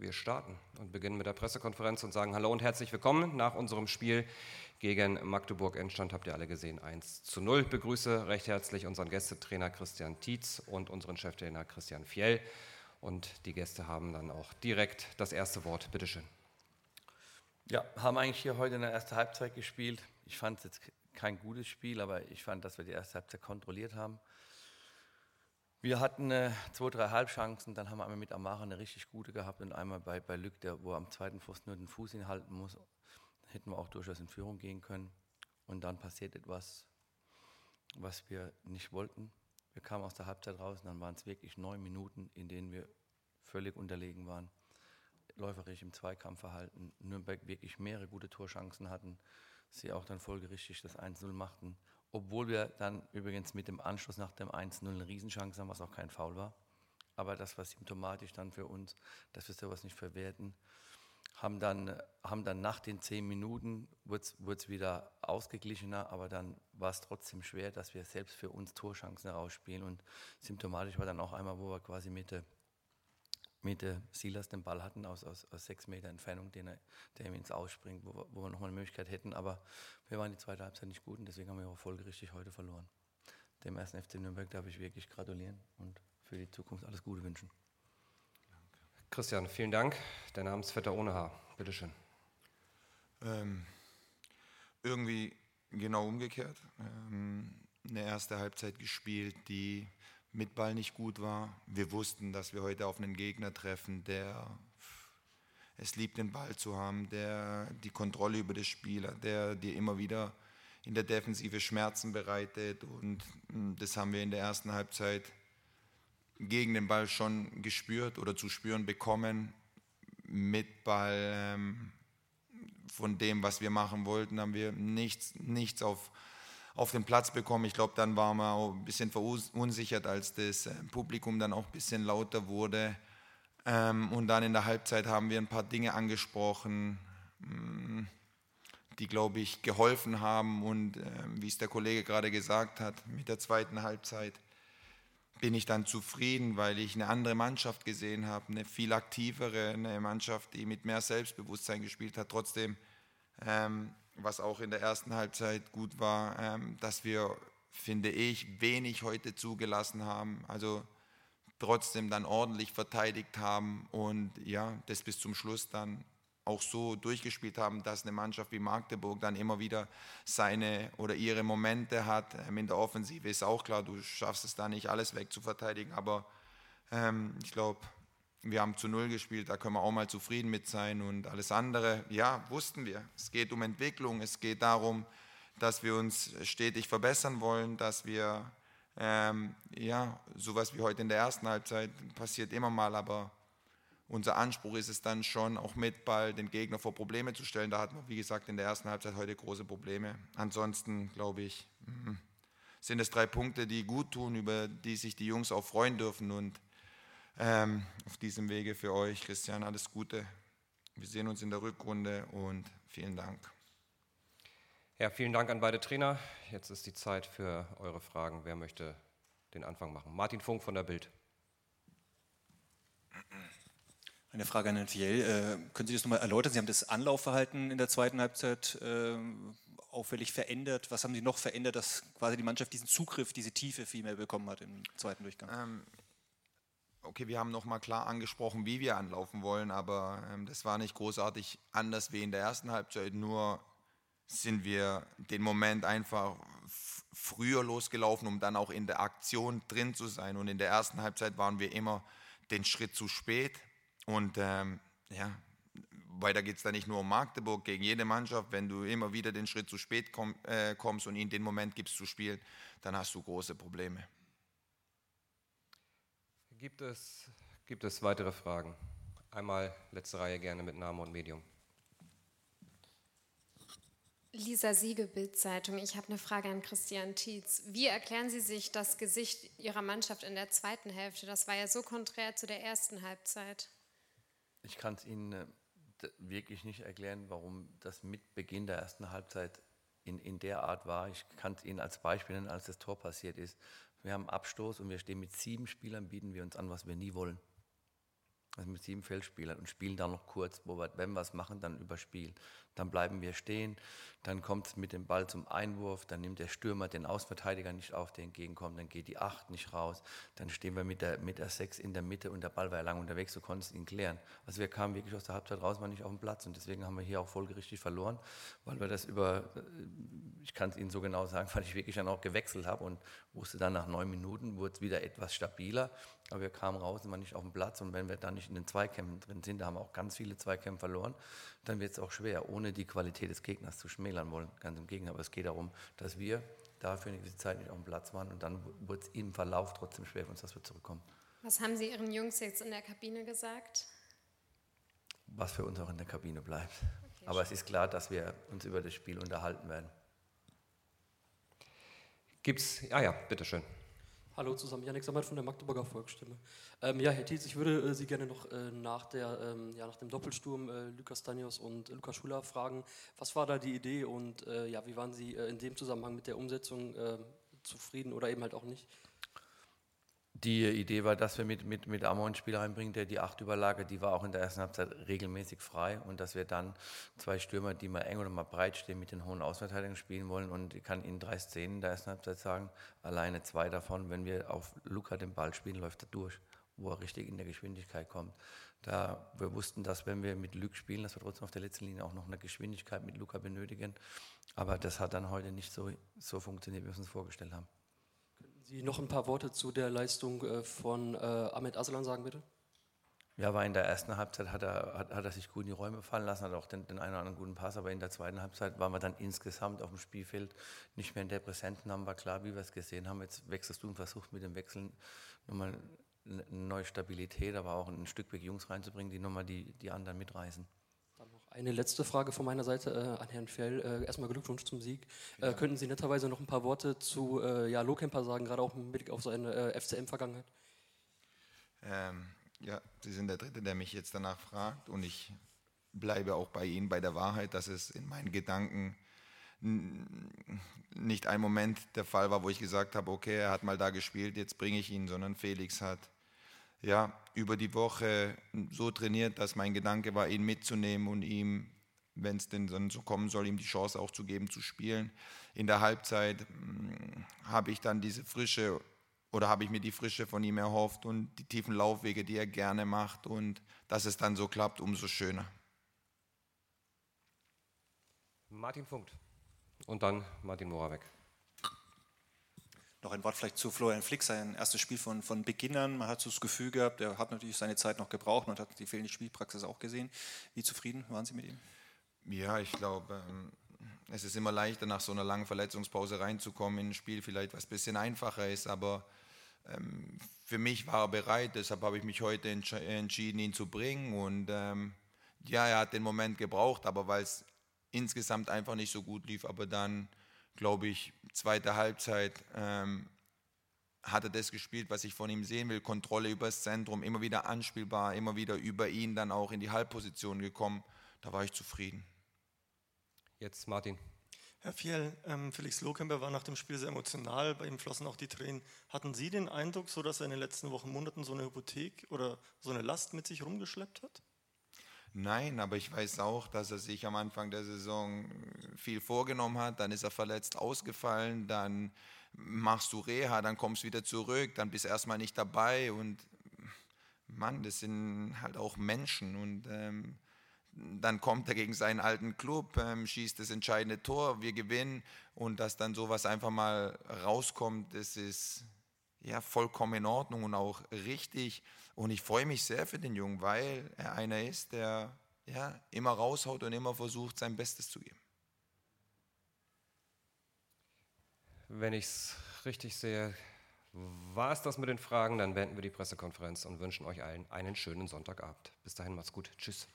Wir starten und beginnen mit der Pressekonferenz und sagen Hallo und herzlich willkommen. Nach unserem Spiel gegen Magdeburg Endstand habt ihr alle gesehen 1 zu 0. Ich begrüße recht herzlich unseren Gästetrainer Christian Tietz und unseren Cheftrainer Christian Fjell. Und die Gäste haben dann auch direkt das erste Wort. Bitte schön. Ja, haben eigentlich hier heute in der ersten Halbzeit gespielt. Ich fand es jetzt kein gutes Spiel, aber ich fand, dass wir die erste Halbzeit kontrolliert haben. Wir hatten äh, zwei, drei Halbchancen, dann haben wir einmal mit Amara eine richtig gute gehabt und einmal bei, bei Lück, der, wo er am zweiten Pfosten nur den Fuß hinhalten muss, hätten wir auch durchaus in Führung gehen können. Und dann passiert etwas, was wir nicht wollten. Wir kamen aus der Halbzeit raus und dann waren es wirklich neun Minuten, in denen wir völlig unterlegen waren, läuferisch im Zweikampfverhalten, Nürnberg wirklich mehrere gute Torchancen hatten, sie auch dann folgerichtig das 1-0 machten obwohl wir dann übrigens mit dem Anschluss nach dem 1-0 eine Riesenchance haben, was auch kein Foul war. Aber das war symptomatisch dann für uns, dass wir sowas nicht verwerten. Haben dann, haben dann nach den zehn Minuten, wurde es wieder ausgeglichener, aber dann war es trotzdem schwer, dass wir selbst für uns Torchancen herausspielen. Und symptomatisch war dann auch einmal, wo wir quasi Mitte mit äh, Silas den Ball hatten aus, aus, aus sechs Meter Entfernung, den er, der ihm ins Ausspringt, wo, wo wir nochmal eine Möglichkeit hätten. Aber wir waren die zweite Halbzeit nicht gut und deswegen haben wir auch folgerichtig heute verloren. Dem ersten FC Nürnberg darf ich wirklich gratulieren und für die Zukunft alles Gute wünschen. Christian, vielen Dank. Der Namensvetter ohne Haar. Bitteschön. Ähm, irgendwie genau umgekehrt. Ähm, eine erste Halbzeit gespielt, die mit Ball nicht gut war. Wir wussten, dass wir heute auf einen Gegner treffen, der es liebt, den Ball zu haben, der die Kontrolle über das Spiel hat, der dir immer wieder in der Defensive Schmerzen bereitet. Und hm, das haben wir in der ersten Halbzeit gegen den Ball schon gespürt oder zu spüren bekommen. Mit Ball ähm, von dem, was wir machen wollten, haben wir nichts, nichts auf auf den Platz bekommen. Ich glaube, dann waren wir auch ein bisschen verunsichert, als das äh, Publikum dann auch ein bisschen lauter wurde. Ähm, und dann in der Halbzeit haben wir ein paar Dinge angesprochen, mm, die, glaube ich, geholfen haben. Und ähm, wie es der Kollege gerade gesagt hat, mit der zweiten Halbzeit bin ich dann zufrieden, weil ich eine andere Mannschaft gesehen habe, eine viel aktivere, eine Mannschaft, die mit mehr Selbstbewusstsein gespielt hat. Trotzdem ähm, was auch in der ersten Halbzeit gut war, ähm, dass wir, finde ich, wenig heute zugelassen haben. Also trotzdem dann ordentlich verteidigt haben und ja, das bis zum Schluss dann auch so durchgespielt haben, dass eine Mannschaft wie Magdeburg dann immer wieder seine oder ihre Momente hat. Ähm, in der Offensive ist auch klar, du schaffst es da nicht alles wegzuverteidigen, aber ähm, ich glaube, wir haben zu Null gespielt, da können wir auch mal zufrieden mit sein. Und alles andere, ja, wussten wir. Es geht um Entwicklung, es geht darum, dass wir uns stetig verbessern wollen, dass wir, ähm, ja, sowas wie heute in der ersten Halbzeit passiert immer mal, aber unser Anspruch ist es dann schon, auch mit Ball den Gegner vor Probleme zu stellen. Da hatten wir, wie gesagt, in der ersten Halbzeit heute große Probleme. Ansonsten, glaube ich, mhm, sind es drei Punkte, die gut tun, über die sich die Jungs auch freuen dürfen. Und ähm, auf diesem Wege für euch. Christian, alles Gute. Wir sehen uns in der Rückrunde und vielen Dank. Ja, vielen Dank an beide Trainer. Jetzt ist die Zeit für eure Fragen. Wer möchte den Anfang machen? Martin Funk von der Bild. Eine Frage an Herrn Fiel. Äh, können Sie das nochmal erläutern? Sie haben das Anlaufverhalten in der zweiten Halbzeit äh, auffällig verändert. Was haben Sie noch verändert, dass quasi die Mannschaft diesen Zugriff, diese Tiefe viel mehr bekommen hat im zweiten Durchgang? Ähm, okay, wir haben nochmal klar angesprochen, wie wir anlaufen wollen, aber ähm, das war nicht großartig anders wie in der ersten Halbzeit, nur sind wir den Moment einfach früher losgelaufen, um dann auch in der Aktion drin zu sein. Und in der ersten Halbzeit waren wir immer den Schritt zu spät. Und ähm, ja, weiter geht es da nicht nur um Magdeburg, gegen jede Mannschaft. Wenn du immer wieder den Schritt zu spät komm, äh, kommst und ihnen den Moment gibst zu spielen, dann hast du große Probleme. Gibt es, gibt es weitere Fragen? Einmal letzte Reihe gerne mit Name und Medium. Lisa Siege, Bildzeitung. Ich habe eine Frage an Christian Tietz. Wie erklären Sie sich das Gesicht Ihrer Mannschaft in der zweiten Hälfte? Das war ja so konträr zu der ersten Halbzeit. Ich kann es Ihnen äh, wirklich nicht erklären, warum das mit Beginn der ersten Halbzeit in, in der Art war. Ich kann es Ihnen als Beispiel nennen, als das Tor passiert ist. Wir haben Abstoß und wir stehen mit sieben Spielern, bieten wir uns an, was wir nie wollen. Mit sieben Feldspielern und spielen dann noch kurz, wo wir, wenn wir es machen, dann überspielen. Dann bleiben wir stehen, dann kommt es mit dem Ball zum Einwurf, dann nimmt der Stürmer den Außenverteidiger nicht auf, der entgegenkommt, dann geht die Acht nicht raus, dann stehen wir mit der, mit der Sechs in der Mitte und der Ball war ja lang unterwegs, du konntest ihn klären. Also wir kamen wirklich aus der Halbzeit raus, waren nicht auf dem Platz und deswegen haben wir hier auch folgerichtig verloren, weil wir das über, ich kann es Ihnen so genau sagen, weil ich wirklich dann auch gewechselt habe und wusste dann nach neun Minuten wurde es wieder etwas stabiler, aber wir kamen raus und waren nicht auf dem Platz und wenn wir dann nicht in den Zweikämpfen drin sind, da haben wir auch ganz viele Zweikämpfe verloren, dann wird es auch schwer, ohne die Qualität des Gegners zu schmälern wollen. Ganz im Gegenteil, aber es geht darum, dass wir dafür eine gewisse Zeit nicht auf dem Platz waren und dann wurde es im Verlauf trotzdem schwer für uns, dass wir zurückkommen. Was haben Sie Ihren Jungs jetzt in der Kabine gesagt? Was für uns auch in der Kabine bleibt. Okay, aber es ist klar, dass wir uns über das Spiel unterhalten werden. Gibt's, ah ja, bitteschön. Hallo zusammen, Janik Sammert von der Magdeburger Volksstimme. Ähm, ja, Herr Tietz, ich würde äh, Sie gerne noch äh, nach, der, ähm, ja, nach dem Doppelsturm äh, Lukas Danios und Lukas Schuler fragen, was war da die Idee und äh, ja, wie waren Sie äh, in dem Zusammenhang mit der Umsetzung äh, zufrieden oder eben halt auch nicht? Die Idee war, dass wir mit, mit, mit Amor einen Spieler reinbringen, der die acht überlagert, die war auch in der ersten Halbzeit regelmäßig frei und dass wir dann zwei Stürmer, die mal eng oder mal breit stehen, mit den hohen Ausverteidigungen spielen wollen und ich kann Ihnen drei Szenen in der ersten Halbzeit sagen, alleine zwei davon, wenn wir auf Luca den Ball spielen, läuft er durch, wo er richtig in der Geschwindigkeit kommt. Da wir wussten, dass wenn wir mit Luke spielen, dass wir trotzdem auf der letzten Linie auch noch eine Geschwindigkeit mit Luca benötigen, aber das hat dann heute nicht so, so funktioniert, wie wir es uns vorgestellt haben. Sie noch ein paar Worte zu der Leistung äh, von äh, Ahmed Aslan sagen, bitte? Ja, war in der ersten Halbzeit hat er, hat, hat er sich gut in die Räume fallen lassen, hat auch den, den einen oder anderen guten Pass, aber in der zweiten Halbzeit waren wir dann insgesamt auf dem Spielfeld nicht mehr in der Präsenten, haben war klar, wie wir es gesehen haben. Jetzt wechselst du und versuchst mit dem Wechseln nochmal eine neue Stabilität, aber auch ein Stück weg Jungs reinzubringen, die nochmal die, die anderen mitreißen. Eine letzte Frage von meiner Seite äh, an Herrn Fjell. Äh, erstmal Glückwunsch zum Sieg. Äh, könnten Sie netterweise noch ein paar Worte zu äh, ja, Lohkemper sagen, gerade auch mit Blick auf seine äh, FCM-Vergangenheit? Ähm, ja, Sie sind der Dritte, der mich jetzt danach fragt und ich bleibe auch bei Ihnen bei der Wahrheit, dass es in meinen Gedanken nicht ein Moment der Fall war, wo ich gesagt habe, okay, er hat mal da gespielt, jetzt bringe ich ihn, sondern Felix hat ja, über die Woche so trainiert, dass mein Gedanke war, ihn mitzunehmen und ihm, wenn es denn dann so kommen soll, ihm die Chance auch zu geben, zu spielen. In der Halbzeit hm, habe ich dann diese Frische oder habe ich mir die Frische von ihm erhofft und die tiefen Laufwege, die er gerne macht und dass es dann so klappt, umso schöner. Martin Funkt und dann Martin Moravec. Noch ein Wort vielleicht zu Florian Flick, sein erstes Spiel von, von Beginn an. Man hat so das Gefühl gehabt, er hat natürlich seine Zeit noch gebraucht und hat die fehlende Spielpraxis auch gesehen. Wie zufrieden waren Sie mit ihm? Ja, ich glaube, ähm, es ist immer leichter, nach so einer langen Verletzungspause reinzukommen in ein Spiel, vielleicht was ein bisschen einfacher ist, aber ähm, für mich war er bereit, deshalb habe ich mich heute entschieden, ihn zu bringen. Und ähm, ja, er hat den Moment gebraucht, aber weil es insgesamt einfach nicht so gut lief, aber dann glaube ich, zweite Halbzeit ähm, hat er das gespielt, was ich von ihm sehen will. Kontrolle über das Zentrum, immer wieder anspielbar, immer wieder über ihn dann auch in die Halbposition gekommen. Da war ich zufrieden. Jetzt Martin. Herr Fjell, ähm, Felix Lohkemper war nach dem Spiel sehr emotional, bei ihm flossen auch die Tränen. Hatten Sie den Eindruck, so dass er in den letzten Wochen, Monaten so eine Hypothek oder so eine Last mit sich rumgeschleppt hat? Nein, aber ich weiß auch, dass er sich am Anfang der Saison viel vorgenommen hat. Dann ist er verletzt ausgefallen, dann machst du Reha, dann kommst du wieder zurück, dann bist du erstmal nicht dabei. Und Mann, das sind halt auch Menschen. Und ähm, dann kommt er gegen seinen alten Club, ähm, schießt das entscheidende Tor, wir gewinnen. Und dass dann sowas einfach mal rauskommt, das ist ja vollkommen in Ordnung und auch richtig. Und ich freue mich sehr für den Jungen, weil er einer ist, der ja, immer raushaut und immer versucht, sein Bestes zu geben. Wenn ich es richtig sehe, war es das mit den Fragen, dann beenden wir die Pressekonferenz und wünschen euch allen einen schönen Sonntagabend. Bis dahin, macht's gut. Tschüss.